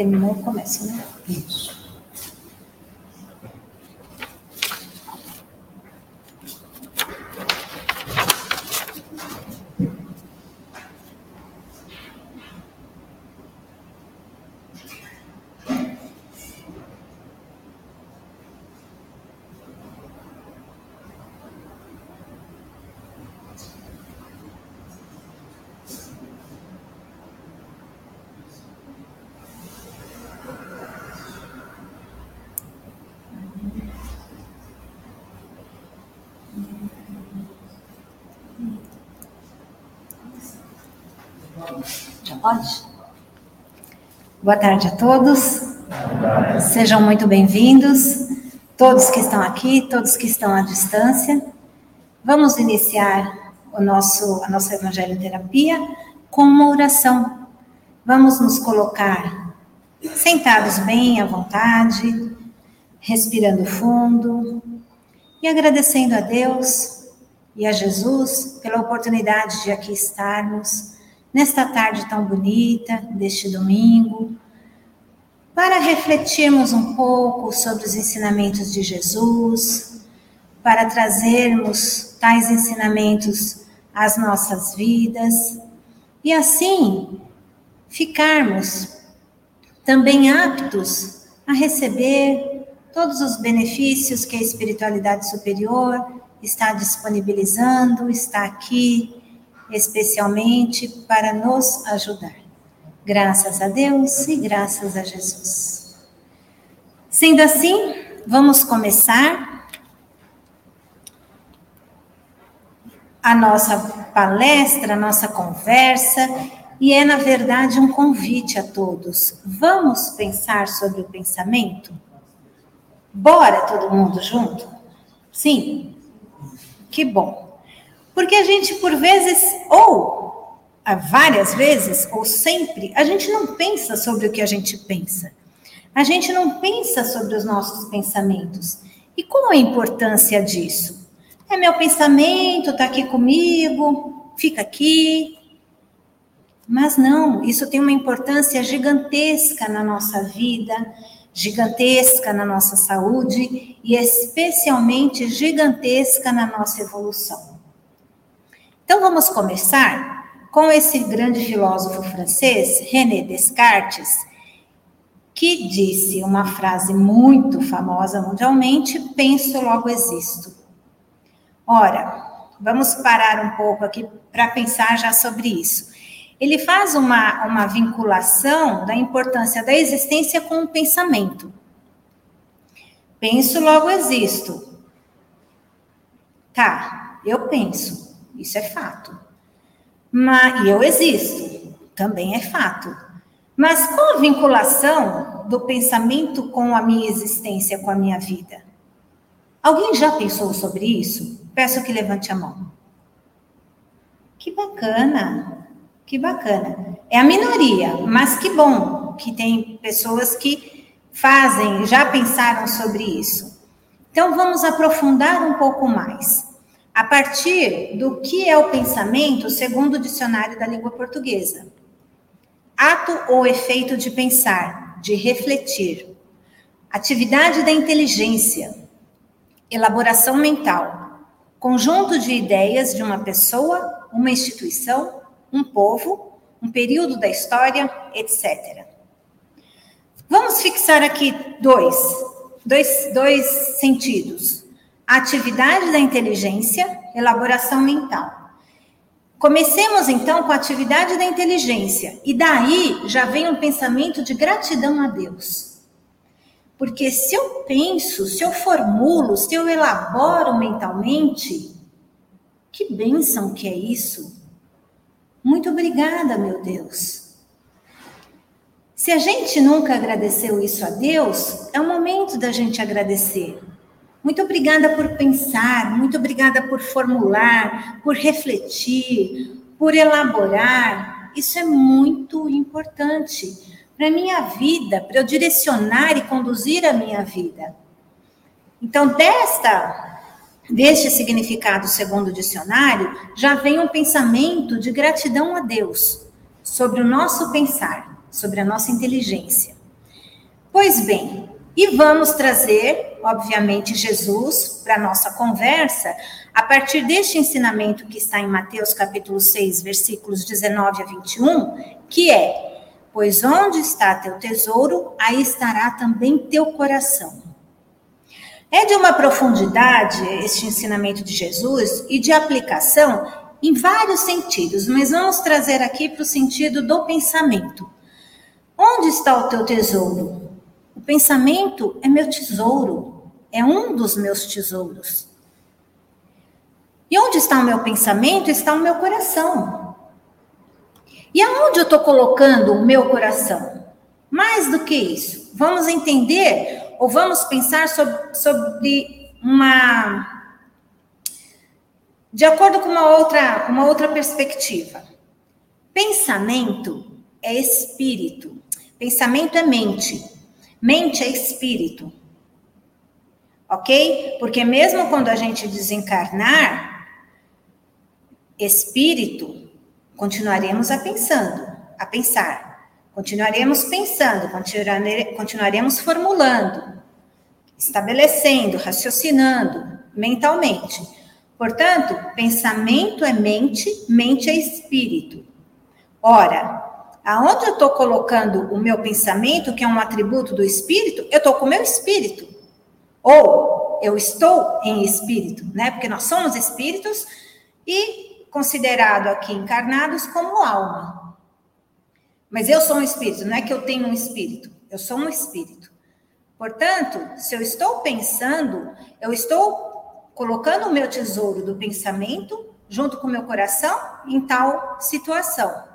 terminou, começa, né? Isso. Já pode? Boa tarde a todos. Sejam muito bem-vindos, todos que estão aqui, todos que estão à distância. Vamos iniciar o nosso, a nossa Evangelho Terapia com uma oração. Vamos nos colocar sentados bem à vontade, respirando fundo e agradecendo a Deus e a Jesus pela oportunidade de aqui estarmos nesta tarde tão bonita, deste domingo, para refletirmos um pouco sobre os ensinamentos de Jesus, para trazermos tais ensinamentos às nossas vidas e assim ficarmos também aptos a receber todos os benefícios que a espiritualidade superior está disponibilizando, está aqui especialmente para nos ajudar. Graças a Deus e graças a Jesus. Sendo assim, vamos começar a nossa palestra, a nossa conversa, e é, na verdade, um convite a todos. Vamos pensar sobre o pensamento? Bora todo mundo junto? Sim? Que bom. Porque a gente, por vezes, ou várias vezes, ou sempre, a gente não pensa sobre o que a gente pensa. A gente não pensa sobre os nossos pensamentos. E qual a importância disso? É meu pensamento, está aqui comigo, fica aqui. Mas não, isso tem uma importância gigantesca na nossa vida, gigantesca na nossa saúde e especialmente gigantesca na nossa evolução. Então vamos começar com esse grande filósofo francês, René Descartes, que disse uma frase muito famosa mundialmente: penso, logo existo. Ora, vamos parar um pouco aqui para pensar já sobre isso. Ele faz uma, uma vinculação da importância da existência com o pensamento. Penso, logo existo. Tá, eu penso. Isso é fato. Mas, e eu existo, também é fato. Mas qual a vinculação do pensamento com a minha existência, com a minha vida? Alguém já pensou sobre isso? Peço que levante a mão. Que bacana, que bacana. É a minoria, mas que bom que tem pessoas que fazem, já pensaram sobre isso. Então vamos aprofundar um pouco mais a partir do que é o pensamento segundo o dicionário da língua portuguesa. Ato ou efeito de pensar, de refletir. Atividade da inteligência. Elaboração mental. Conjunto de ideias de uma pessoa, uma instituição, um povo um período da história, etc. Vamos fixar aqui dois, dois, dois sentidos: atividade da inteligência, elaboração mental. Comecemos então com a atividade da inteligência, e daí já vem um pensamento de gratidão a Deus. Porque se eu penso, se eu formulo, se eu elaboro mentalmente, que bênção que é isso! Muito obrigada, meu Deus. Se a gente nunca agradeceu isso a Deus, é o momento da gente agradecer. Muito obrigada por pensar, muito obrigada por formular, por refletir, por elaborar. Isso é muito importante para a minha vida, para eu direcionar e conduzir a minha vida. Então, desta deste significado segundo o dicionário, já vem um pensamento de gratidão a Deus sobre o nosso pensar, sobre a nossa inteligência. Pois bem, e vamos trazer, obviamente, Jesus para a nossa conversa, a partir deste ensinamento que está em Mateus capítulo 6, versículos 19 a 21, que é: Pois onde está teu tesouro, aí estará também teu coração. É de uma profundidade este ensinamento de Jesus e de aplicação em vários sentidos, mas vamos trazer aqui para o sentido do pensamento. Onde está o teu tesouro? Pensamento é meu tesouro, é um dos meus tesouros. E onde está o meu pensamento está o meu coração. E aonde eu estou colocando o meu coração? Mais do que isso, vamos entender ou vamos pensar sobre, sobre uma. De acordo com uma outra, uma outra perspectiva. Pensamento é espírito, pensamento é mente. Mente é espírito. Ok? Porque mesmo quando a gente desencarnar, espírito, continuaremos a pensando, a pensar. Continuaremos pensando, continuaremos formulando, estabelecendo, raciocinando mentalmente. Portanto, pensamento é mente, mente é espírito. Ora, aonde eu estou colocando o meu pensamento, que é um atributo do espírito, eu estou com o meu espírito. Ou eu estou em espírito, né? Porque nós somos espíritos e considerado aqui encarnados como alma. Mas eu sou um espírito, não é que eu tenho um espírito, eu sou um espírito. Portanto, se eu estou pensando, eu estou colocando o meu tesouro do pensamento junto com o meu coração em tal situação.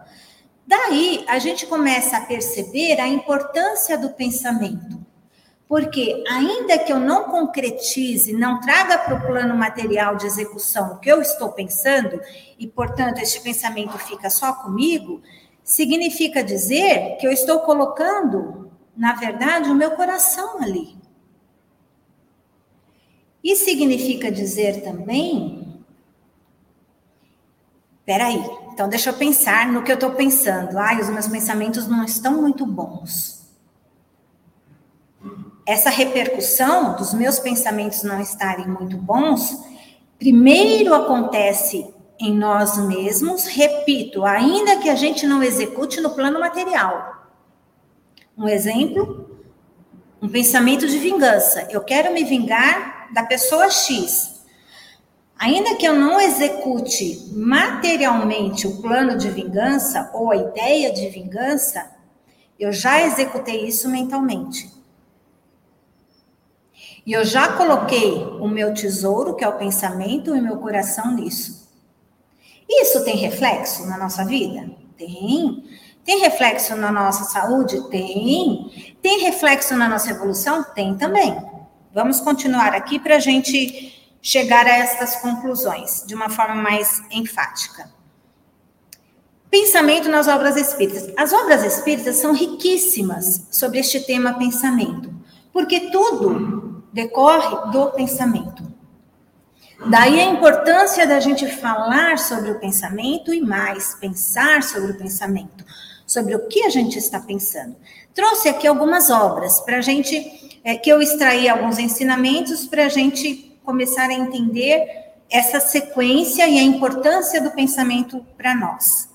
Daí a gente começa a perceber a importância do pensamento. Porque, ainda que eu não concretize, não traga para o plano material de execução o que eu estou pensando, e, portanto, este pensamento fica só comigo, significa dizer que eu estou colocando, na verdade, o meu coração ali. E significa dizer também. Peraí, então, deixa eu pensar no que eu estou pensando. Ai, os meus pensamentos não estão muito bons. Essa repercussão dos meus pensamentos não estarem muito bons, primeiro acontece em nós mesmos, repito, ainda que a gente não execute no plano material. Um exemplo, um pensamento de vingança. Eu quero me vingar da pessoa X. Ainda que eu não execute materialmente o plano de vingança ou a ideia de vingança, eu já executei isso mentalmente. E eu já coloquei o meu tesouro, que é o pensamento, e o meu coração nisso. Isso tem reflexo na nossa vida? Tem. Tem reflexo na nossa saúde? Tem. Tem reflexo na nossa evolução? Tem também. Vamos continuar aqui para a gente chegar a estas conclusões de uma forma mais enfática. Pensamento nas obras espíritas. As obras espíritas são riquíssimas sobre este tema pensamento, porque tudo decorre do pensamento. Daí a importância da gente falar sobre o pensamento e mais pensar sobre o pensamento, sobre o que a gente está pensando. Trouxe aqui algumas obras para a gente, é, que eu extraí alguns ensinamentos para a gente começar a entender essa sequência e a importância do pensamento para nós.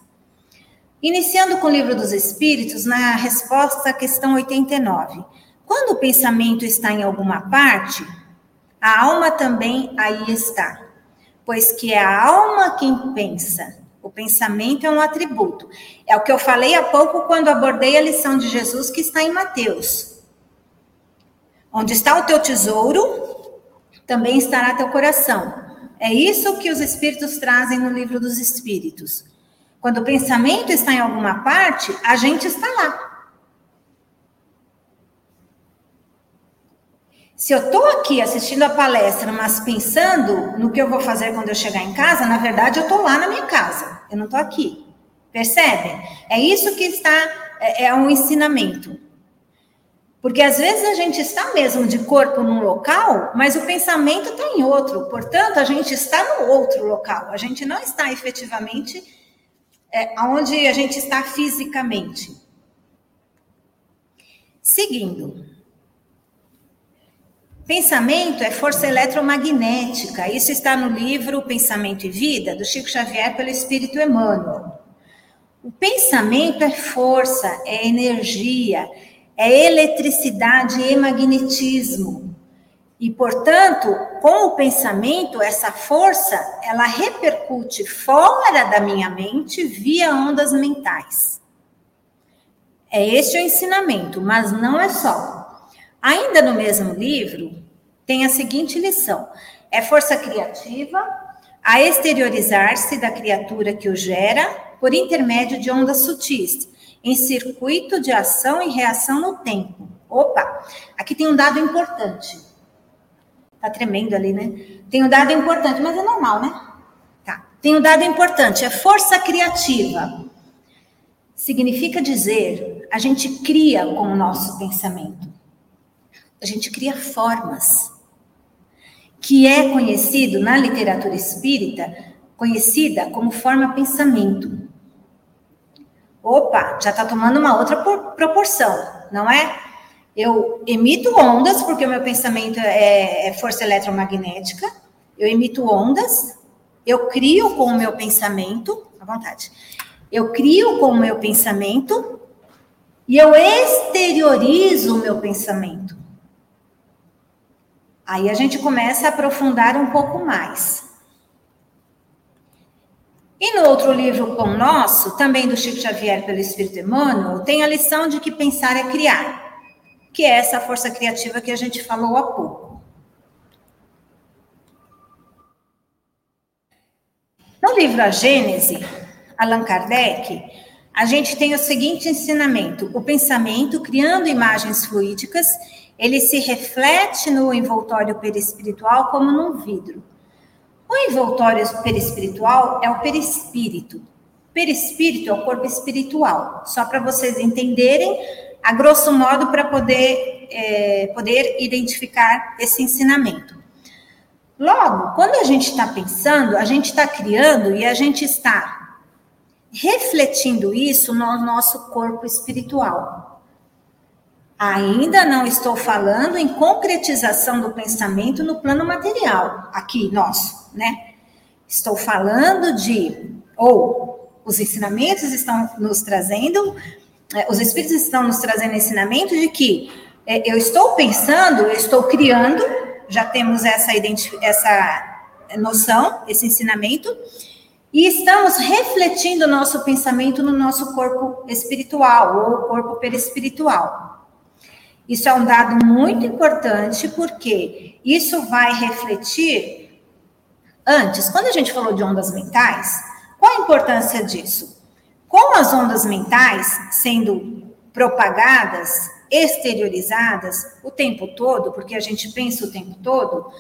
Iniciando com o livro dos Espíritos, na resposta à questão 89. Quando o pensamento está em alguma parte, a alma também aí está, pois que é a alma quem pensa. O pensamento é um atributo. É o que eu falei há pouco quando abordei a lição de Jesus que está em Mateus. Onde está o teu tesouro, também estará teu coração. É isso que os espíritos trazem no livro dos espíritos. Quando o pensamento está em alguma parte, a gente está lá. Se eu estou aqui assistindo a palestra, mas pensando no que eu vou fazer quando eu chegar em casa, na verdade eu estou lá na minha casa, eu não estou aqui. Percebem? É isso que está, é, é um ensinamento. Porque às vezes a gente está mesmo de corpo num local, mas o pensamento está em outro. Portanto, a gente está no outro local. A gente não está efetivamente é, onde a gente está fisicamente. Seguindo. Pensamento é força eletromagnética. Isso está no livro Pensamento e Vida, do Chico Xavier, pelo Espírito Emmanuel. O pensamento é força, é energia, é eletricidade e magnetismo. E, portanto, com o pensamento, essa força, ela repercute fora da minha mente via ondas mentais. É este o ensinamento, mas não é só. Ainda no mesmo livro, tem a seguinte lição: é força criativa a exteriorizar-se da criatura que o gera por intermédio de ondas sutis, em circuito de ação e reação no tempo. Opa, aqui tem um dado importante. Tá tremendo ali, né? Tem um dado importante, mas é normal, né? Tá. Tem um dado importante, é força criativa. Significa dizer, a gente cria com o nosso pensamento a gente cria formas, que é conhecido na literatura espírita, conhecida como forma pensamento. Opa, já está tomando uma outra proporção, não é? Eu emito ondas, porque o meu pensamento é, é força eletromagnética, eu emito ondas, eu crio com o meu pensamento, à vontade, eu crio com o meu pensamento e eu exteriorizo o meu pensamento. Aí a gente começa a aprofundar um pouco mais. E no outro livro Pão Nosso, também do Chico Xavier pelo Espírito Emmanuel, tem a lição de que pensar é criar, que é essa força criativa que a gente falou há pouco. No livro A Gênese, Allan Kardec, a gente tem o seguinte ensinamento: o pensamento criando imagens fluídicas ele se reflete no envoltório perispiritual como num vidro. O envoltório perispiritual é o perispírito. Perispírito é o corpo espiritual. Só para vocês entenderem, a grosso modo, para poder, é, poder identificar esse ensinamento. Logo, quando a gente está pensando, a gente está criando e a gente está refletindo isso no nosso corpo espiritual. Ainda não estou falando em concretização do pensamento no plano material, aqui nosso, né? Estou falando de, ou os ensinamentos estão nos trazendo, é, os espíritos estão nos trazendo ensinamento de que é, eu estou pensando, eu estou criando, já temos essa, essa noção, esse ensinamento, e estamos refletindo o nosso pensamento no nosso corpo espiritual, ou corpo perispiritual. Isso é um dado muito importante, porque isso vai refletir. Antes, quando a gente falou de ondas mentais, qual a importância disso? Com as ondas mentais sendo propagadas, exteriorizadas o tempo todo, porque a gente pensa o tempo todo,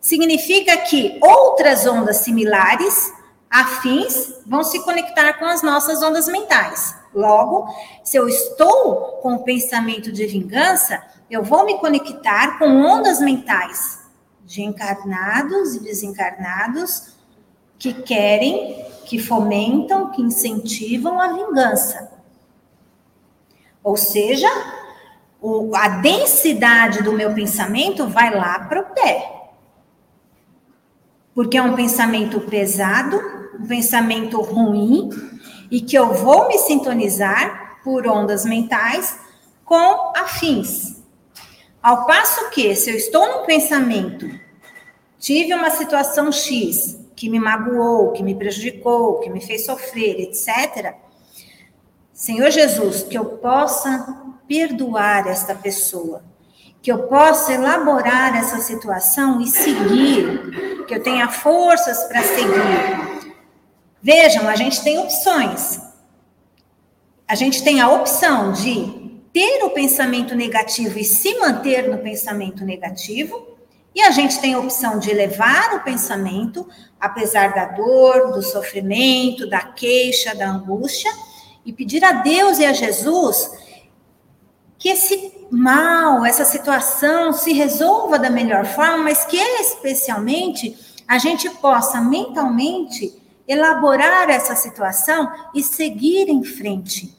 significa que outras ondas similares, afins, vão se conectar com as nossas ondas mentais. Logo, se eu estou com o pensamento de vingança, eu vou me conectar com ondas mentais de encarnados e desencarnados que querem, que fomentam, que incentivam a vingança. Ou seja, o, a densidade do meu pensamento vai lá para o pé. Porque é um pensamento pesado, um pensamento ruim, e que eu vou me sintonizar por ondas mentais com afins. Ao passo que, se eu estou num pensamento, tive uma situação X que me magoou, que me prejudicou, que me fez sofrer, etc. Senhor Jesus, que eu possa perdoar esta pessoa, que eu possa elaborar essa situação e seguir, que eu tenha forças para seguir. Vejam, a gente tem opções. A gente tem a opção de ter o pensamento negativo e se manter no pensamento negativo, e a gente tem a opção de levar o pensamento, apesar da dor, do sofrimento, da queixa, da angústia, e pedir a Deus e a Jesus que esse mal, essa situação se resolva da melhor forma, mas que especialmente a gente possa mentalmente elaborar essa situação e seguir em frente.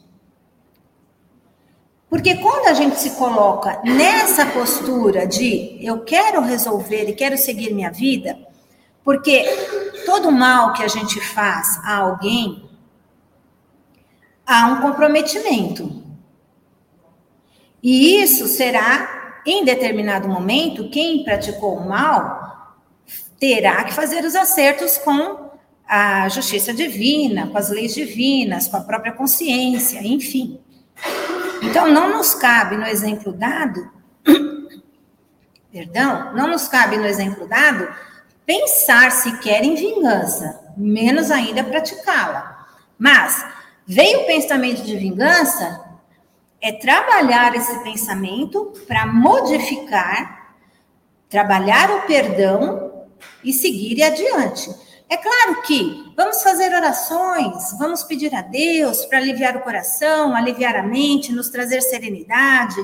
Porque quando a gente se coloca nessa postura de eu quero resolver e quero seguir minha vida, porque todo mal que a gente faz a alguém há um comprometimento. E isso será, em determinado momento, quem praticou o mal terá que fazer os acertos com a justiça divina, com as leis divinas, com a própria consciência, enfim. Então, não nos cabe no exemplo dado, perdão, não nos cabe no exemplo dado pensar sequer em vingança, menos ainda praticá-la. Mas veio o pensamento de vingança, é trabalhar esse pensamento para modificar, trabalhar o perdão e seguir adiante. É claro que vamos fazer orações, vamos pedir a Deus para aliviar o coração, aliviar a mente, nos trazer serenidade.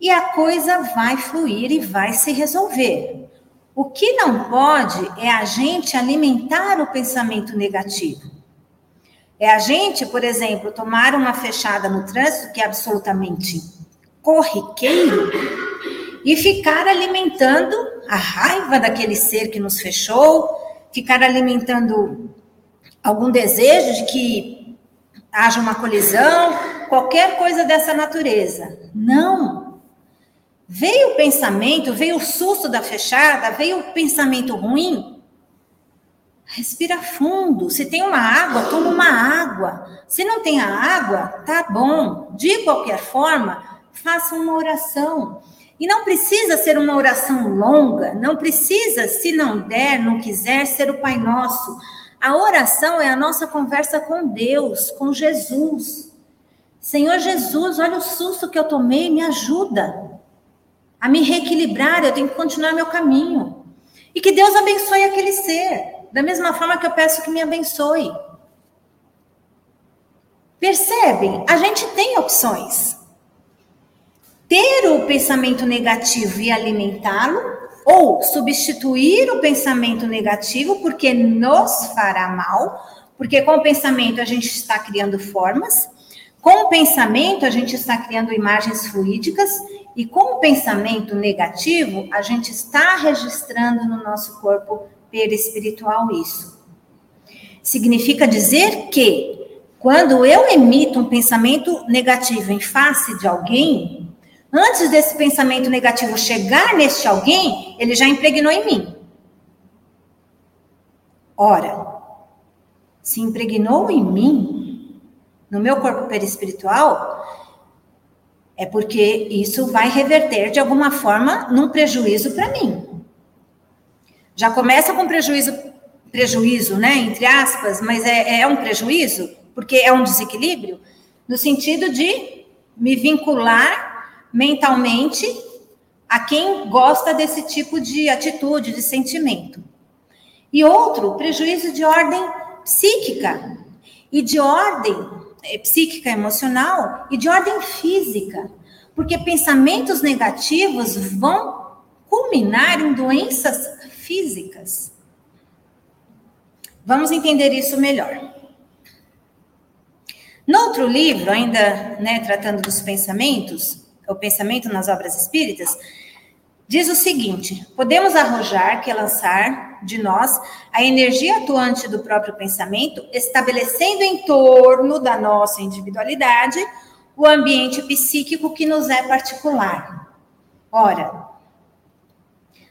E a coisa vai fluir e vai se resolver. O que não pode é a gente alimentar o pensamento negativo. É a gente, por exemplo, tomar uma fechada no trânsito, que é absolutamente corriqueiro, e ficar alimentando a raiva daquele ser que nos fechou, ficar alimentando algum desejo de que haja uma colisão, qualquer coisa dessa natureza. Não. Veio o pensamento, veio o susto da fechada, veio o pensamento ruim, Respira fundo. Se tem uma água, toma uma água. Se não tem a água, tá bom. De qualquer forma, faça uma oração. E não precisa ser uma oração longa, não precisa, se não der, não quiser, ser o Pai Nosso. A oração é a nossa conversa com Deus, com Jesus. Senhor Jesus, olha o susto que eu tomei, me ajuda a me reequilibrar, eu tenho que continuar meu caminho. E que Deus abençoe aquele ser da mesma forma que eu peço que me abençoe. Percebem? A gente tem opções. Ter o pensamento negativo e alimentá-lo, ou substituir o pensamento negativo porque nos fará mal, porque com o pensamento a gente está criando formas, com o pensamento a gente está criando imagens fluídicas e com o pensamento negativo a gente está registrando no nosso corpo perispiritual isso. Significa dizer que quando eu emito um pensamento negativo em face de alguém, antes desse pensamento negativo chegar neste alguém, ele já impregnou em mim. Ora, se impregnou em mim, no meu corpo perispiritual, é porque isso vai reverter de alguma forma num prejuízo para mim. Já começa com prejuízo, prejuízo, né, entre aspas, mas é, é um prejuízo, porque é um desequilíbrio, no sentido de me vincular mentalmente a quem gosta desse tipo de atitude, de sentimento. E outro, prejuízo de ordem psíquica e de ordem é, psíquica emocional e de ordem física, porque pensamentos negativos vão culminar em doenças físicas. Vamos entender isso melhor. No outro livro, ainda né, tratando dos pensamentos, o pensamento nas obras espíritas, diz o seguinte: podemos arrojar que é lançar de nós a energia atuante do próprio pensamento, estabelecendo em torno da nossa individualidade o ambiente psíquico que nos é particular. Ora,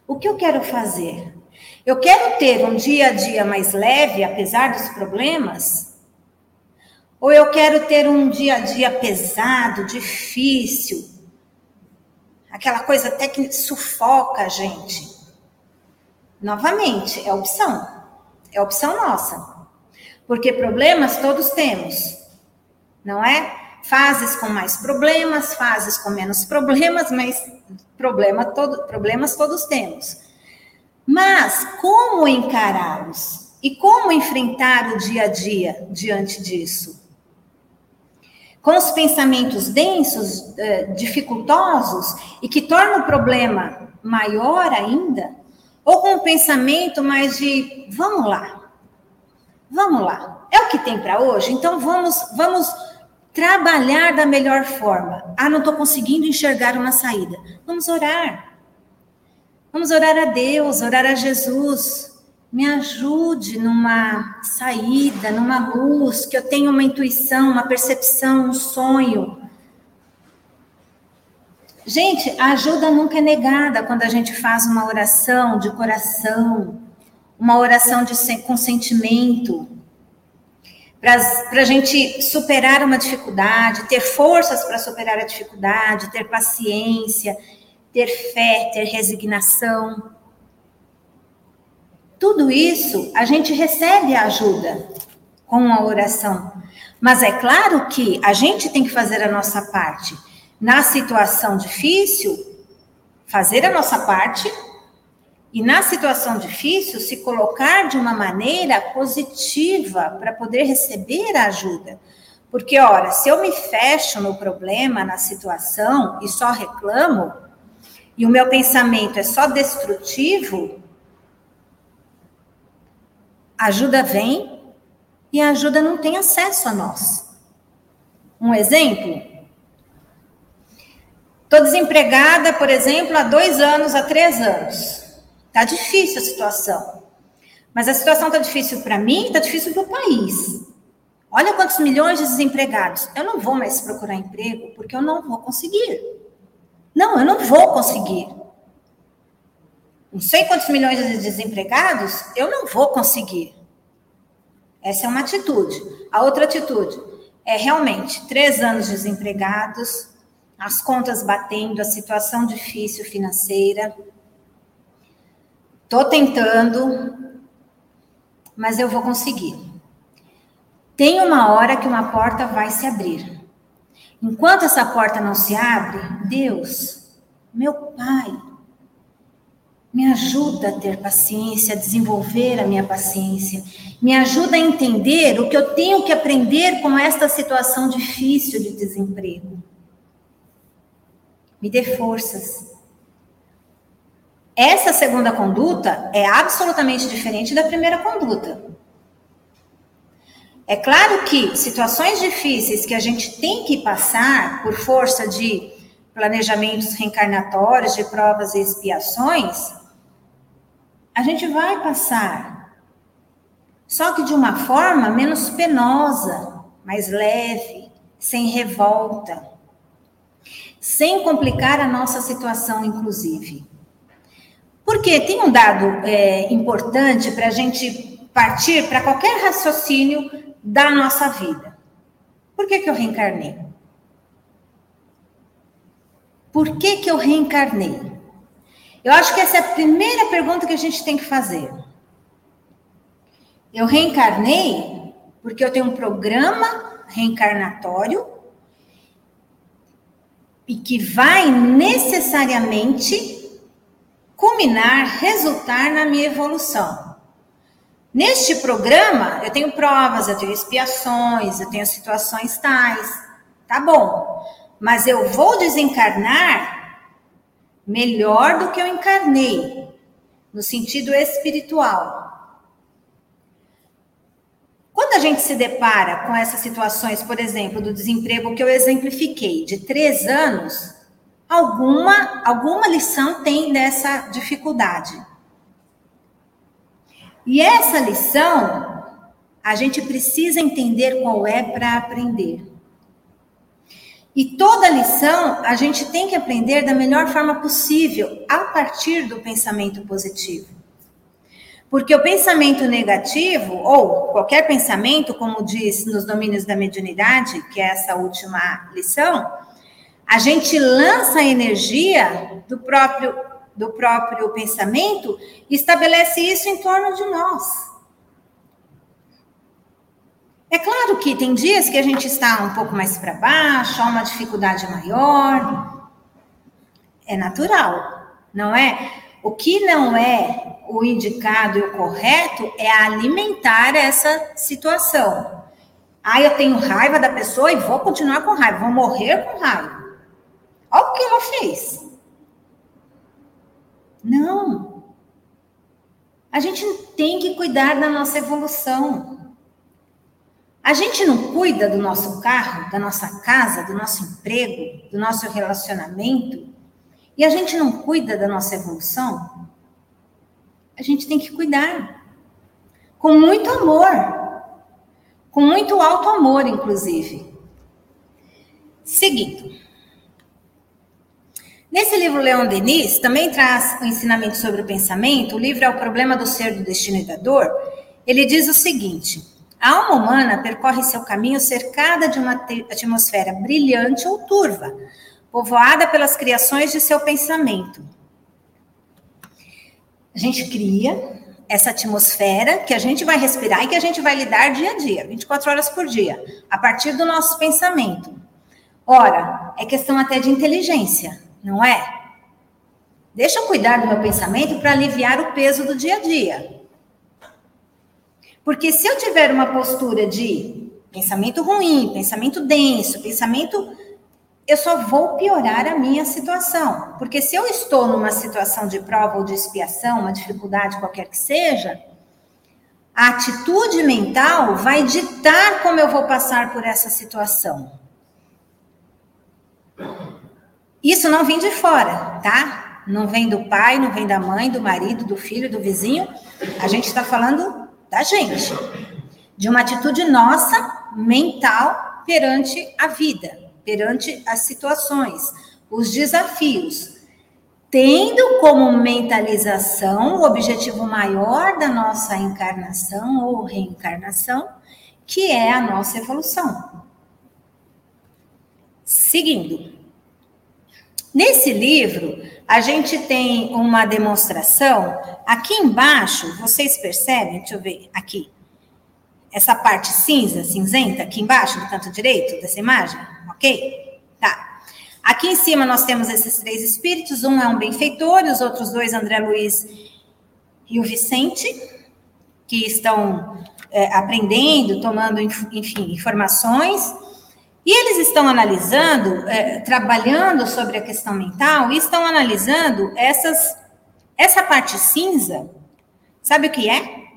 o que eu quero fazer? Eu quero ter um dia a dia mais leve, apesar dos problemas? Ou eu quero ter um dia a dia pesado, difícil, aquela coisa até que sufoca a gente? Novamente, é opção. É opção nossa. Porque problemas todos temos, não é? Fases com mais problemas, fases com menos problemas, mas problema todo, problemas todos temos. Mas como encará-los? E como enfrentar o dia a dia diante disso? Com os pensamentos densos, eh, dificultosos e que tornam o problema maior ainda? Ou com o pensamento mais de vamos lá, vamos lá, é o que tem para hoje, então vamos, vamos trabalhar da melhor forma. Ah, não estou conseguindo enxergar uma saída. Vamos orar. Vamos orar a Deus, orar a Jesus. Me ajude numa saída, numa luz, que eu tenha uma intuição, uma percepção, um sonho. Gente, a ajuda nunca é negada quando a gente faz uma oração de coração, uma oração de consentimento, para a gente superar uma dificuldade, ter forças para superar a dificuldade, ter paciência ter fé, ter resignação. Tudo isso a gente recebe a ajuda com a oração. Mas é claro que a gente tem que fazer a nossa parte. Na situação difícil, fazer a nossa parte e na situação difícil se colocar de uma maneira positiva para poder receber a ajuda. Porque, ora, se eu me fecho no problema, na situação e só reclamo, e o meu pensamento é só destrutivo, a ajuda vem e a ajuda não tem acesso a nós. Um exemplo? Estou desempregada, por exemplo, há dois anos, há três anos. Está difícil a situação. Mas a situação está difícil para mim, está difícil para o país. Olha quantos milhões de desempregados. Eu não vou mais procurar emprego porque eu não vou conseguir. Não, eu não vou conseguir. Não sei quantos milhões de desempregados, eu não vou conseguir. Essa é uma atitude. A outra atitude é realmente três anos desempregados, as contas batendo, a situação difícil financeira. Estou tentando, mas eu vou conseguir. Tem uma hora que uma porta vai se abrir. Enquanto essa porta não se abre, Deus, meu Pai, me ajuda a ter paciência, a desenvolver a minha paciência, me ajuda a entender o que eu tenho que aprender com esta situação difícil de desemprego. Me dê forças. Essa segunda conduta é absolutamente diferente da primeira conduta. É claro que situações difíceis que a gente tem que passar por força de planejamentos reencarnatórios, de provas e expiações, a gente vai passar. Só que de uma forma menos penosa, mais leve, sem revolta, sem complicar a nossa situação, inclusive. Porque tem um dado é, importante para a gente partir para qualquer raciocínio da nossa vida. Por que, que eu reencarnei? Por que, que eu reencarnei? Eu acho que essa é a primeira pergunta que a gente tem que fazer. Eu reencarnei porque eu tenho um programa reencarnatório e que vai necessariamente culminar, resultar na minha evolução. Neste programa, eu tenho provas, eu tenho expiações, eu tenho situações tais. Tá bom. Mas eu vou desencarnar melhor do que eu encarnei, no sentido espiritual. Quando a gente se depara com essas situações, por exemplo, do desemprego que eu exemplifiquei, de três anos, alguma, alguma lição tem dessa dificuldade. E essa lição, a gente precisa entender qual é para aprender. E toda lição a gente tem que aprender da melhor forma possível, a partir do pensamento positivo. Porque o pensamento negativo, ou qualquer pensamento, como diz nos domínios da mediunidade, que é essa última lição, a gente lança a energia do próprio, do próprio pensamento e estabelece isso em torno de nós. É claro que tem dias que a gente está um pouco mais para baixo, há uma dificuldade maior. É natural, não é? O que não é o indicado e o correto é alimentar essa situação. Ah, eu tenho raiva da pessoa e vou continuar com raiva, vou morrer com raiva. Olha o que ela fez. Não. A gente tem que cuidar da nossa evolução. A gente não cuida do nosso carro, da nossa casa, do nosso emprego, do nosso relacionamento, e a gente não cuida da nossa evolução, a gente tem que cuidar. Com muito amor. Com muito alto amor, inclusive. Seguindo. Nesse livro, Leon Denis também traz o um ensinamento sobre o pensamento. O livro é O Problema do Ser, do Destino e da Dor. Ele diz o seguinte: a alma humana percorre seu caminho cercada de uma atmosfera brilhante ou turva, povoada pelas criações de seu pensamento. A gente cria essa atmosfera que a gente vai respirar e que a gente vai lidar dia a dia, 24 horas por dia, a partir do nosso pensamento. Ora, é questão até de inteligência, não é? Deixa eu cuidar do meu pensamento para aliviar o peso do dia a dia. Porque se eu tiver uma postura de pensamento ruim, pensamento denso, pensamento. Eu só vou piorar a minha situação. Porque se eu estou numa situação de prova ou de expiação, uma dificuldade qualquer que seja, a atitude mental vai ditar como eu vou passar por essa situação. Isso não vem de fora, tá? Não vem do pai, não vem da mãe, do marido, do filho, do vizinho. A gente está falando da gente, de uma atitude nossa, mental, perante a vida, perante as situações, os desafios, tendo como mentalização o objetivo maior da nossa encarnação ou reencarnação, que é a nossa evolução. Seguindo. Nesse livro, a gente tem uma demonstração. Aqui embaixo, vocês percebem? Deixa eu ver aqui. Essa parte cinza, cinzenta, aqui embaixo, do canto direito dessa imagem, ok? Tá. Aqui em cima nós temos esses três espíritos. Um é um benfeitor e os outros dois, André Luiz e o Vicente, que estão é, aprendendo, tomando, enfim, informações. E eles estão analisando, é, trabalhando sobre a questão mental, e estão analisando essas, essa parte cinza. Sabe o que é?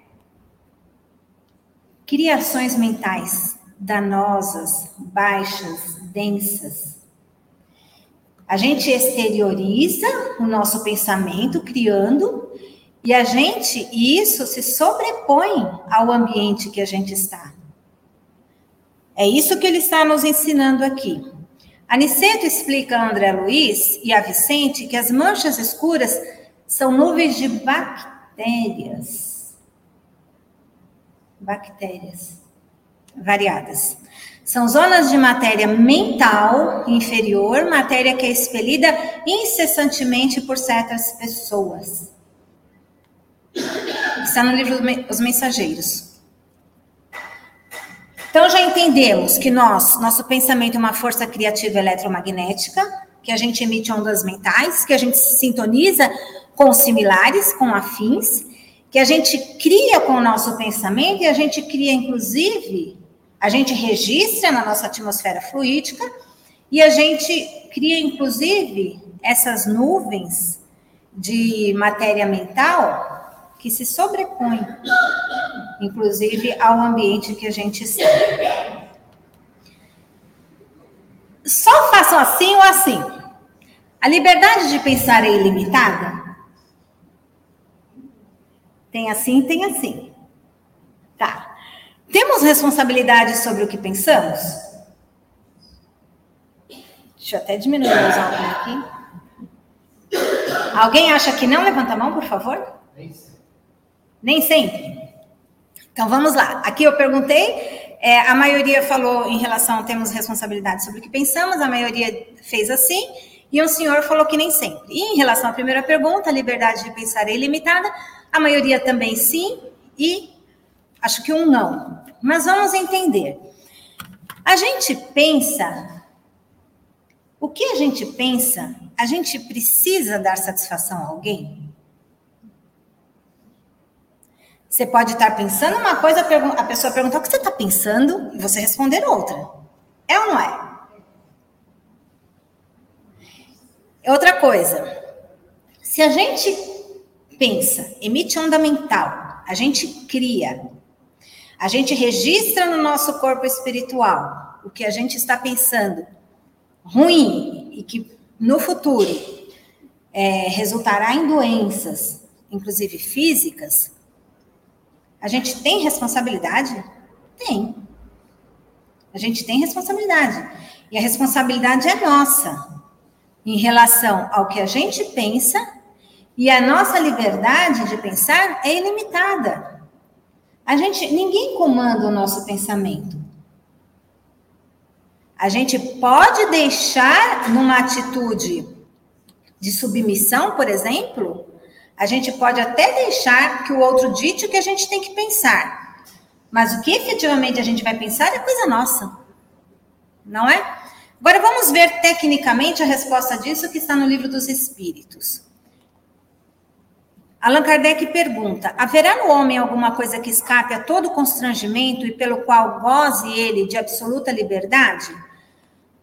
Criações mentais danosas, baixas, densas. A gente exterioriza o nosso pensamento, criando, e a gente, e isso se sobrepõe ao ambiente que a gente está. É isso que ele está nos ensinando aqui. Aniceto explica a André Luiz e a Vicente que as manchas escuras são nuvens de bactérias. Bactérias variadas. São zonas de matéria mental inferior, matéria que é expelida incessantemente por certas pessoas. Está no livro Os Mensageiros. Então já entendemos que nós, nosso pensamento é uma força criativa eletromagnética, que a gente emite ondas mentais, que a gente se sintoniza com similares, com afins, que a gente cria com o nosso pensamento e a gente cria, inclusive, a gente registra na nossa atmosfera fluídica e a gente cria, inclusive, essas nuvens de matéria mental que se sobrepõe, inclusive, ao ambiente que a gente está. Só façam assim ou assim. A liberdade de pensar é ilimitada? Tem assim, tem assim. Tá. Temos responsabilidade sobre o que pensamos? Deixa eu até diminuir os áudios aqui. Alguém acha que não? Levanta a mão, por favor. Nem sempre. Então vamos lá. Aqui eu perguntei, é, a maioria falou em relação temos responsabilidade sobre o que pensamos, a maioria fez assim, e um senhor falou que nem sempre. E em relação à primeira pergunta, a liberdade de pensar é ilimitada, a maioria também sim, e acho que um não. Mas vamos entender. A gente pensa, o que a gente pensa, a gente precisa dar satisfação a alguém? Você pode estar pensando uma coisa, a pessoa perguntar o que você está pensando e você responder outra. É ou não é? Outra coisa, se a gente pensa, emite onda mental, a gente cria, a gente registra no nosso corpo espiritual o que a gente está pensando ruim e que no futuro é, resultará em doenças, inclusive físicas, a gente tem responsabilidade? Tem. A gente tem responsabilidade. E a responsabilidade é nossa em relação ao que a gente pensa, e a nossa liberdade de pensar é ilimitada. A gente, ninguém comanda o nosso pensamento. A gente pode deixar numa atitude de submissão, por exemplo, a gente pode até deixar que o outro dite o que a gente tem que pensar. Mas o que efetivamente a gente vai pensar é coisa nossa. Não é? Agora vamos ver tecnicamente a resposta disso que está no livro dos Espíritos. Allan Kardec pergunta: haverá no homem alguma coisa que escape a todo constrangimento e pelo qual goze ele de absoluta liberdade?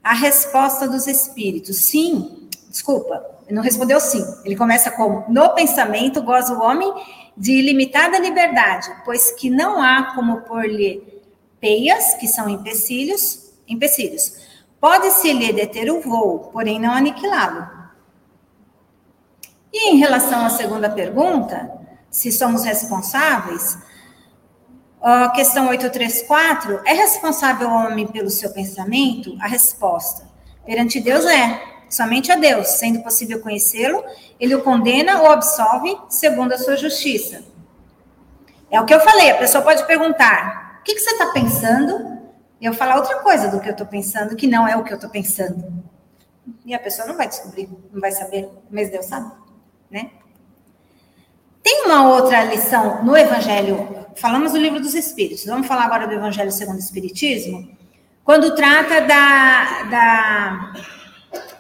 A resposta dos espíritos: sim. Desculpa, não respondeu sim. Ele começa com: no pensamento goza o homem de ilimitada liberdade, pois que não há como pôr-lhe peias, que são empecilhos, empecilhos. Pode-se lhe deter o voo, porém não aniquilá-lo. E em relação à segunda pergunta, se somos responsáveis, a questão 834, é responsável o homem pelo seu pensamento? A resposta: perante Deus é somente a Deus, sendo possível conhecê-lo, ele o condena ou absolve segundo a sua justiça. É o que eu falei, a pessoa pode perguntar: o que, que você está pensando? E eu falar outra coisa do que eu estou pensando, que não é o que eu estou pensando. E a pessoa não vai descobrir, não vai saber, mas Deus sabe, né? Tem uma outra lição no Evangelho, falamos do livro dos Espíritos, vamos falar agora do Evangelho segundo o Espiritismo, quando trata da, da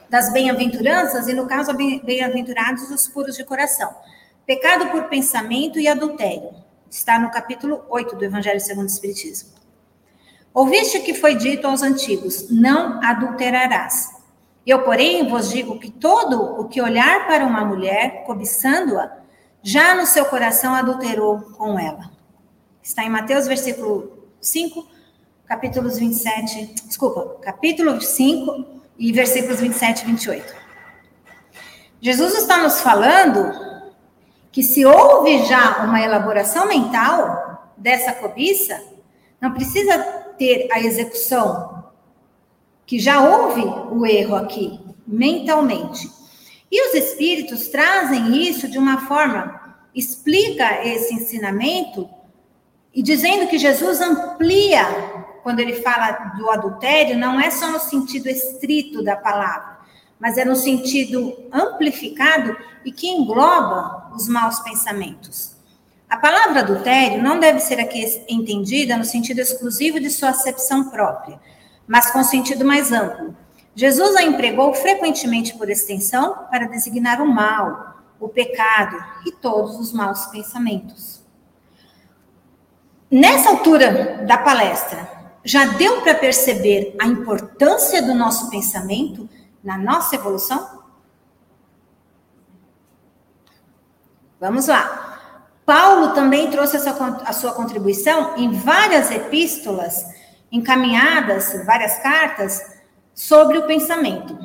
das bem-aventuranças, e no caso, bem-aventurados os puros de coração. Pecado por pensamento e adultério. Está no capítulo 8 do Evangelho segundo o Espiritismo. Ouviste que foi dito aos antigos: não adulterarás. Eu, porém, vos digo que todo o que olhar para uma mulher, cobiçando-a, já no seu coração adulterou com ela. Está em Mateus, versículo 5, capítulos 27, desculpa, capítulo 5, e versículos 27 e 28. Jesus está nos falando que se houve já uma elaboração mental dessa cobiça, não precisa ter a execução, que já houve o erro aqui, mentalmente. E os espíritos trazem isso de uma forma, explica esse ensinamento, e dizendo que Jesus amplia quando ele fala do adultério, não é só no sentido estrito da palavra, mas é no sentido amplificado e que engloba os maus pensamentos. A palavra adultério não deve ser aqui entendida no sentido exclusivo de sua acepção própria, mas com sentido mais amplo. Jesus a empregou frequentemente por extensão para designar o mal, o pecado e todos os maus pensamentos. Nessa altura da palestra, já deu para perceber a importância do nosso pensamento na nossa evolução? Vamos lá. Paulo também trouxe a sua, a sua contribuição em várias epístolas encaminhadas, várias cartas, sobre o pensamento.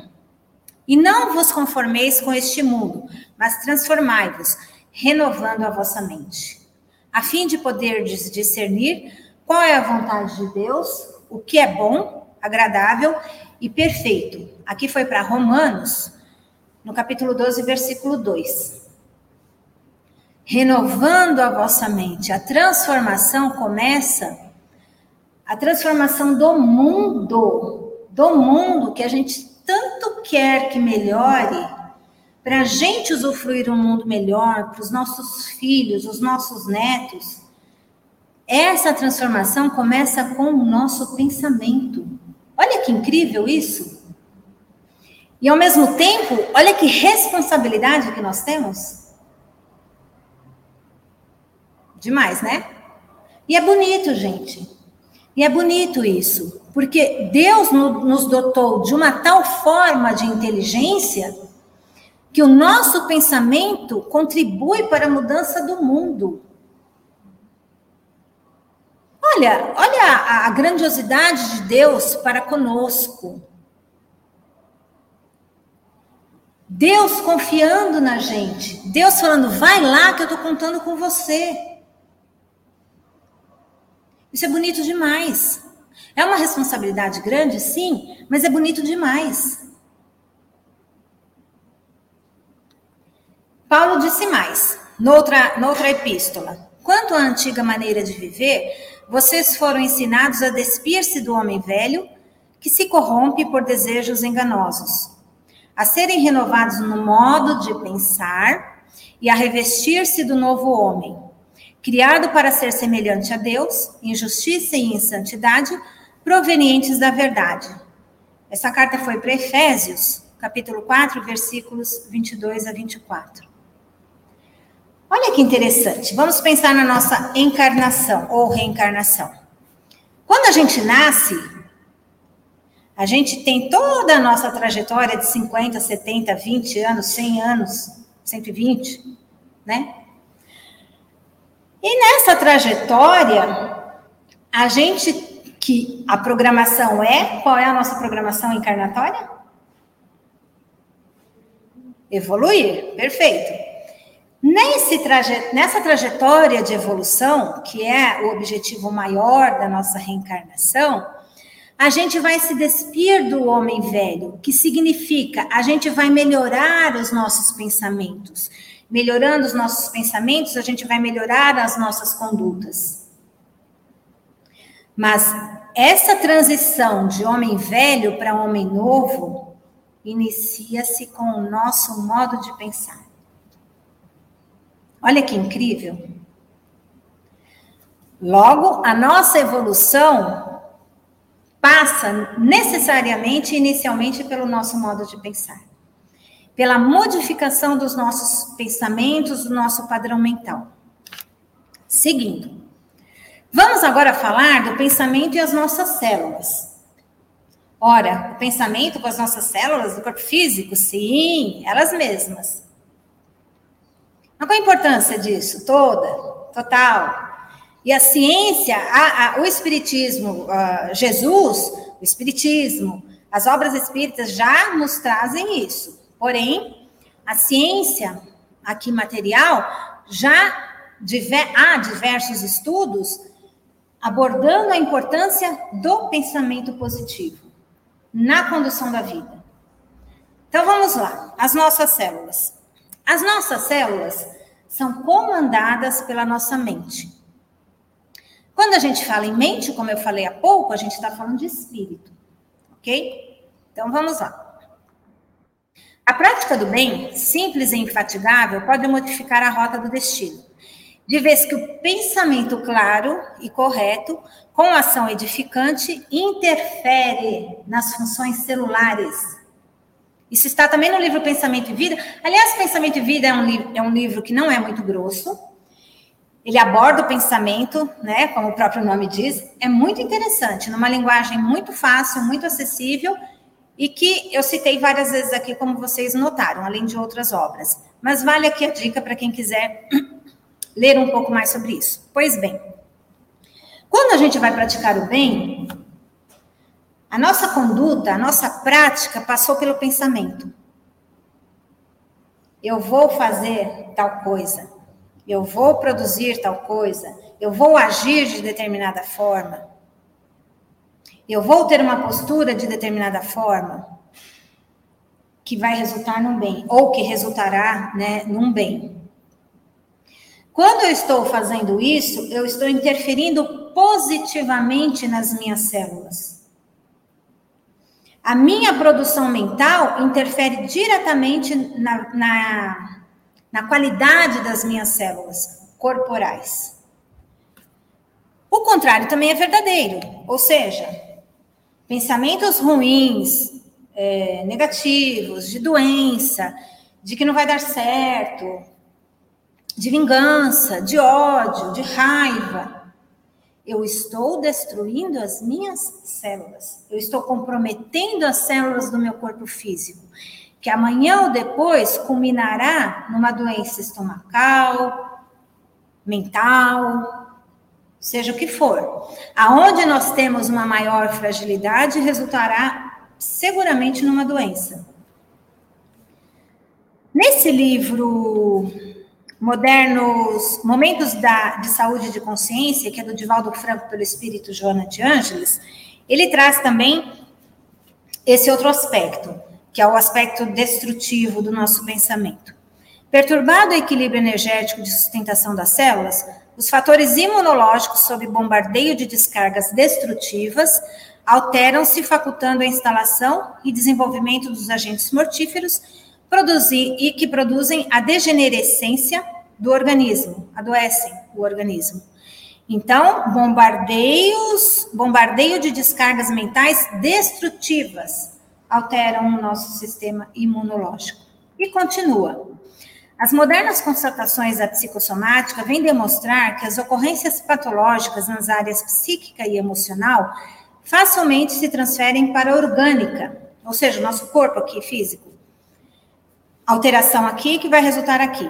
E não vos conformeis com este mundo, mas transformai-vos, renovando a vossa mente. a fim de poder discernir qual é a vontade de Deus, o que é bom, agradável e perfeito. Aqui foi para Romanos, no capítulo 12, versículo 2. Renovando a vossa mente. A transformação começa, a transformação do mundo, do mundo que a gente tanto quer que melhore, para a gente usufruir um mundo melhor, para os nossos filhos, os nossos netos. Essa transformação começa com o nosso pensamento. Olha que incrível isso. E ao mesmo tempo, olha que responsabilidade que nós temos. Demais, né? E é bonito, gente. E é bonito isso, porque Deus nos dotou de uma tal forma de inteligência que o nosso pensamento contribui para a mudança do mundo. Olha, olha a, a grandiosidade de Deus para conosco. Deus confiando na gente. Deus falando, vai lá que eu estou contando com você. Isso é bonito demais. É uma responsabilidade grande, sim, mas é bonito demais. Paulo disse mais, noutra, noutra epístola: quanto à antiga maneira de viver, vocês foram ensinados a despir-se do homem velho, que se corrompe por desejos enganosos, a serem renovados no modo de pensar e a revestir-se do novo homem, criado para ser semelhante a Deus, em justiça e em santidade, provenientes da verdade. Essa carta foi para Efésios, capítulo 4, versículos 22 a 24. Olha que interessante. Vamos pensar na nossa encarnação ou reencarnação. Quando a gente nasce, a gente tem toda a nossa trajetória de 50, 70, 20 anos, 100 anos, 120, né? E nessa trajetória, a gente que a programação é, qual é a nossa programação encarnatória? Evoluir, perfeito. Nesse traje, nessa trajetória de evolução, que é o objetivo maior da nossa reencarnação, a gente vai se despir do homem velho, que significa a gente vai melhorar os nossos pensamentos. Melhorando os nossos pensamentos, a gente vai melhorar as nossas condutas. Mas essa transição de homem velho para homem novo inicia-se com o nosso modo de pensar. Olha que incrível. Logo, a nossa evolução passa necessariamente, inicialmente, pelo nosso modo de pensar, pela modificação dos nossos pensamentos, do nosso padrão mental. Seguindo, vamos agora falar do pensamento e as nossas células. Ora, o pensamento com as nossas células do corpo físico, sim, elas mesmas. Mas qual a importância disso? Toda, total. E a ciência, a, a, o Espiritismo, uh, Jesus, o Espiritismo, as obras espíritas já nos trazem isso. Porém, a ciência aqui material já diver, há diversos estudos abordando a importância do pensamento positivo na condução da vida. Então vamos lá, as nossas células. As nossas células são comandadas pela nossa mente. Quando a gente fala em mente, como eu falei há pouco, a gente está falando de espírito, ok? Então vamos lá. A prática do bem, simples e infatigável, pode modificar a rota do destino, de vez que o pensamento claro e correto, com ação edificante, interfere nas funções celulares isso está também no livro Pensamento e Vida. Aliás, Pensamento e Vida é um, livro, é um livro que não é muito grosso. Ele aborda o pensamento, né, como o próprio nome diz. É muito interessante, numa linguagem muito fácil, muito acessível e que eu citei várias vezes aqui, como vocês notaram, além de outras obras. Mas vale aqui a dica para quem quiser ler um pouco mais sobre isso. Pois bem, quando a gente vai praticar o bem, a nossa conduta, a nossa prática passou pelo pensamento. Eu vou fazer tal coisa. eu vou produzir tal coisa, eu vou agir de determinada forma, eu vou ter uma postura de determinada forma, que vai resultar num bem, ou que resultará né, num bem. Quando eu estou fazendo isso, eu estou interferindo positivamente nas minhas células. A minha produção mental interfere diretamente na, na, na qualidade das minhas células corporais. O contrário também é verdadeiro, ou seja, pensamentos ruins, é, negativos, de doença, de que não vai dar certo, de vingança, de ódio, de raiva. Eu estou destruindo as minhas células. Eu estou comprometendo as células do meu corpo físico, que amanhã ou depois culminará numa doença estomacal, mental, seja o que for. Aonde nós temos uma maior fragilidade, resultará seguramente numa doença. Nesse livro Modernos Momentos da, de Saúde de Consciência, que é do Divaldo Franco pelo Espírito Joana de Ângeles, ele traz também esse outro aspecto, que é o aspecto destrutivo do nosso pensamento. Perturbado o equilíbrio energético de sustentação das células, os fatores imunológicos sob bombardeio de descargas destrutivas alteram-se, facultando a instalação e desenvolvimento dos agentes mortíferos produzir, e que produzem a degenerescência do organismo, adoecem o organismo. Então, bombardeios, bombardeio de descargas mentais destrutivas alteram o nosso sistema imunológico. E continua. As modernas constatações da psicossomática vêm demonstrar que as ocorrências patológicas nas áreas psíquica e emocional facilmente se transferem para a orgânica, ou seja, nosso corpo aqui físico. Alteração aqui que vai resultar aqui.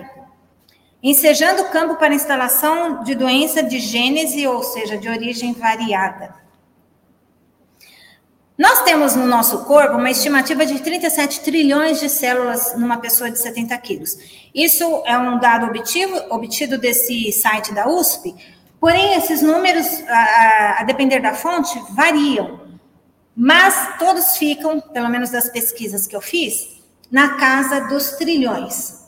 Ensejando o campo para instalação de doença de gênese, ou seja, de origem variada. Nós temos no nosso corpo uma estimativa de 37 trilhões de células numa pessoa de 70 quilos. Isso é um dado obtido, obtido desse site da USP, Porém, esses números, a, a depender da fonte, variam. Mas todos ficam, pelo menos das pesquisas que eu fiz, na casa dos trilhões.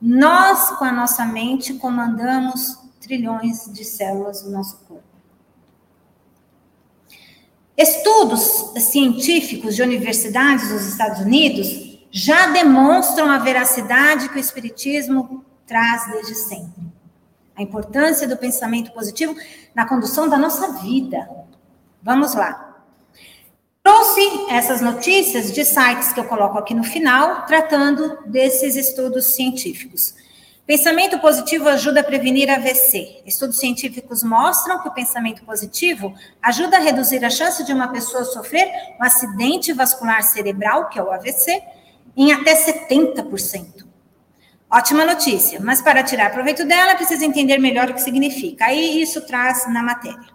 Nós, com a nossa mente, comandamos trilhões de células do nosso corpo. Estudos científicos de universidades dos Estados Unidos já demonstram a veracidade que o Espiritismo traz desde sempre a importância do pensamento positivo na condução da nossa vida. Vamos lá. Trouxe essas notícias de sites que eu coloco aqui no final, tratando desses estudos científicos. Pensamento positivo ajuda a prevenir AVC. Estudos científicos mostram que o pensamento positivo ajuda a reduzir a chance de uma pessoa sofrer um acidente vascular cerebral, que é o AVC, em até 70%. Ótima notícia, mas para tirar proveito dela, precisa entender melhor o que significa. Aí isso traz na matéria.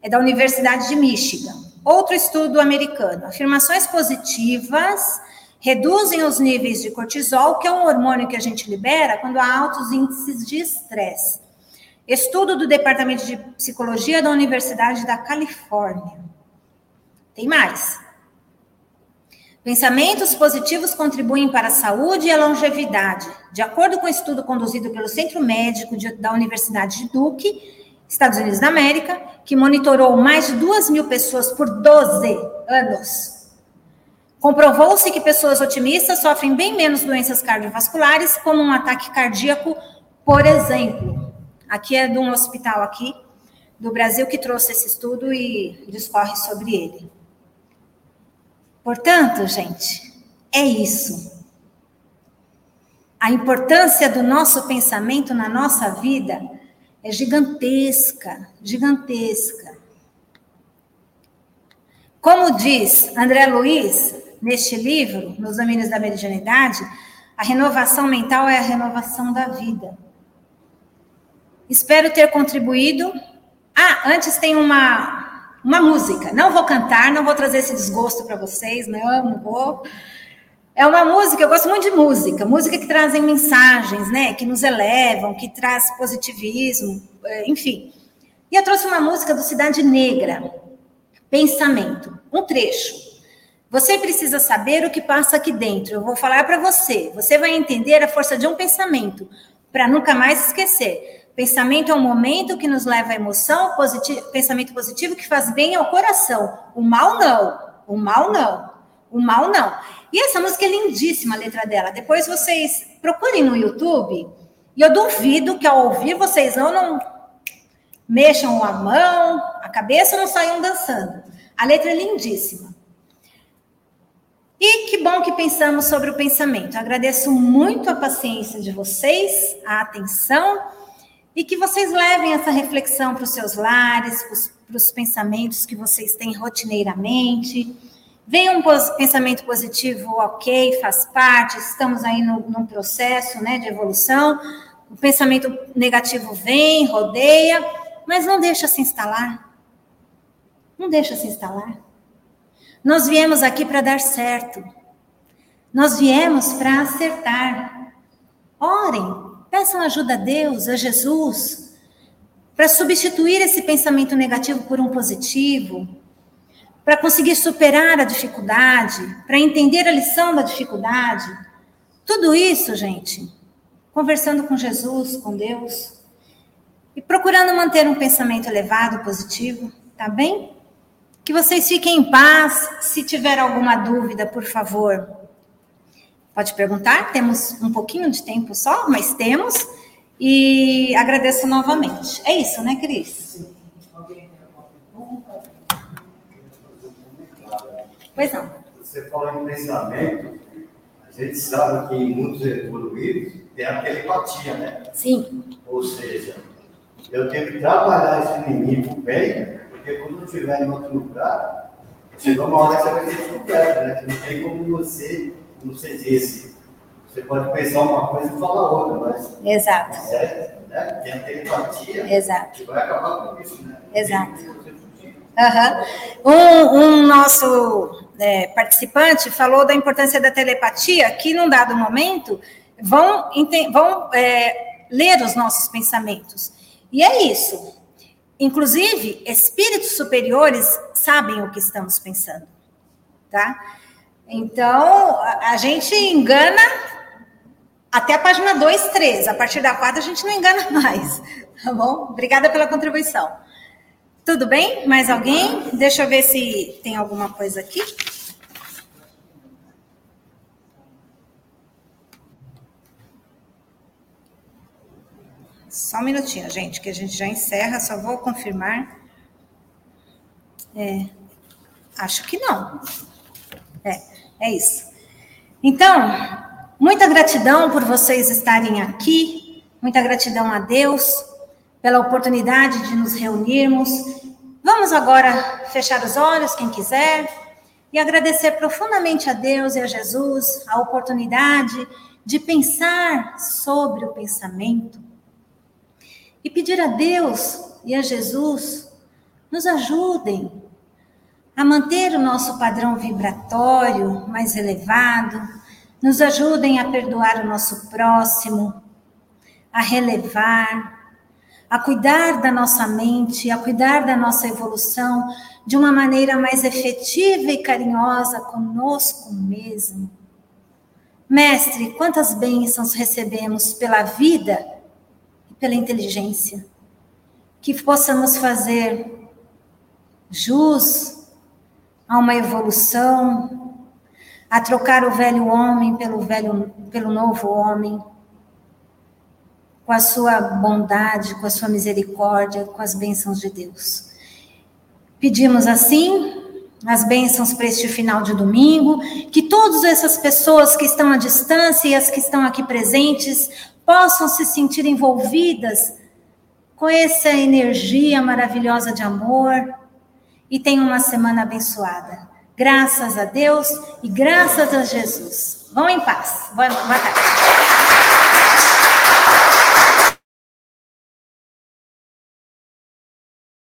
É da Universidade de Michigan. Outro estudo americano. Afirmações positivas reduzem os níveis de cortisol, que é um hormônio que a gente libera quando há altos índices de estresse. Estudo do Departamento de Psicologia da Universidade da Califórnia. Tem mais. Pensamentos positivos contribuem para a saúde e a longevidade. De acordo com um estudo conduzido pelo Centro Médico da Universidade de Duke, Estados Unidos da América, que monitorou mais de duas mil pessoas por 12 anos. Comprovou-se que pessoas otimistas sofrem bem menos doenças cardiovasculares, como um ataque cardíaco, por exemplo. Aqui é de um hospital aqui do Brasil que trouxe esse estudo e discorre sobre ele. Portanto, gente, é isso. A importância do nosso pensamento na nossa vida é gigantesca, gigantesca. Como diz André Luiz neste livro, Nos Domínios da Medianidade, a renovação mental é a renovação da vida. Espero ter contribuído. Ah, antes tem uma uma música. Não vou cantar, não vou trazer esse desgosto para vocês, não, não vou. É uma música, eu gosto muito de música, música que trazem mensagens, né? Que nos elevam, que traz positivismo, é, enfim. E eu trouxe uma música do Cidade Negra, Pensamento, um trecho. Você precisa saber o que passa aqui dentro. Eu vou falar para você. Você vai entender a força de um pensamento, para nunca mais esquecer. Pensamento é um momento que nos leva à emoção, positivo, pensamento positivo que faz bem ao coração. O mal não. O mal não. O mal não. E essa música é lindíssima, a letra dela. Depois vocês procurem no YouTube. E eu duvido que ao ouvir vocês não, não mexam a mão, a cabeça, não saiam dançando. A letra é lindíssima. E que bom que pensamos sobre o pensamento. Eu agradeço muito a paciência de vocês, a atenção, e que vocês levem essa reflexão para os seus lares, para os pensamentos que vocês têm rotineiramente. Vem um pensamento positivo, ok, faz parte, estamos aí no, num processo né, de evolução. O pensamento negativo vem, rodeia, mas não deixa se instalar. Não deixa se instalar. Nós viemos aqui para dar certo. Nós viemos para acertar. Orem, peçam ajuda a Deus, a Jesus, para substituir esse pensamento negativo por um positivo, para conseguir superar a dificuldade, para entender a lição da dificuldade. Tudo isso, gente, conversando com Jesus, com Deus, e procurando manter um pensamento elevado, positivo, tá bem? Que vocês fiquem em paz. Se tiver alguma dúvida, por favor, pode perguntar. Temos um pouquinho de tempo só, mas temos. E agradeço novamente. É isso, né, Cris? Pois não. Você falou em pensamento, a gente sabe que em muitos evoluídos tem a telepatia, né? Sim. Ou seja, eu tenho que trabalhar esse inimigo bem porque quando eu estiver em outro lugar, chegou uma hora que você vai ter descoberto, né? Não tem como você, não sei esse. Você pode pensar uma coisa e falar outra, mas. Exato. É, né? Tem a telepatia. Exato. Que vai acabar com isso, né? Exato. Uhum. Um, um, nosso é, participante falou da importância da telepatia, que num dado momento vão, vão é, ler os nossos pensamentos. E é isso. Inclusive, espíritos superiores sabem o que estamos pensando, tá? Então, a, gente engana até a página 2, 3. A partir da 4, a gente não engana mais, tá bom? Obrigada pela contribuição. Tudo bem? Mais alguém? Deixa eu ver se tem alguma coisa aqui. Só um minutinho, gente, que a gente já encerra, só vou confirmar. É, acho que não. É, é isso. Então, muita gratidão por vocês estarem aqui, muita gratidão a Deus pela oportunidade de nos reunirmos. Vamos agora fechar os olhos, quem quiser, e agradecer profundamente a Deus e a Jesus a oportunidade de pensar sobre o pensamento e pedir a Deus e a Jesus nos ajudem a manter o nosso padrão vibratório mais elevado, nos ajudem a perdoar o nosso próximo, a relevar, a cuidar da nossa mente, a cuidar da nossa evolução de uma maneira mais efetiva e carinhosa conosco mesmo. Mestre, quantas bênçãos recebemos pela vida pela inteligência, que possamos fazer jus a uma evolução, a trocar o velho homem pelo velho pelo novo homem, com a sua bondade, com a sua misericórdia, com as bênçãos de Deus. Pedimos assim as bênçãos para este final de domingo, que todas essas pessoas que estão à distância e as que estão aqui presentes possam se sentir envolvidas com essa energia maravilhosa de amor e tenham uma semana abençoada. Graças a Deus e graças a Jesus. Vão em paz. Boa, boa tarde.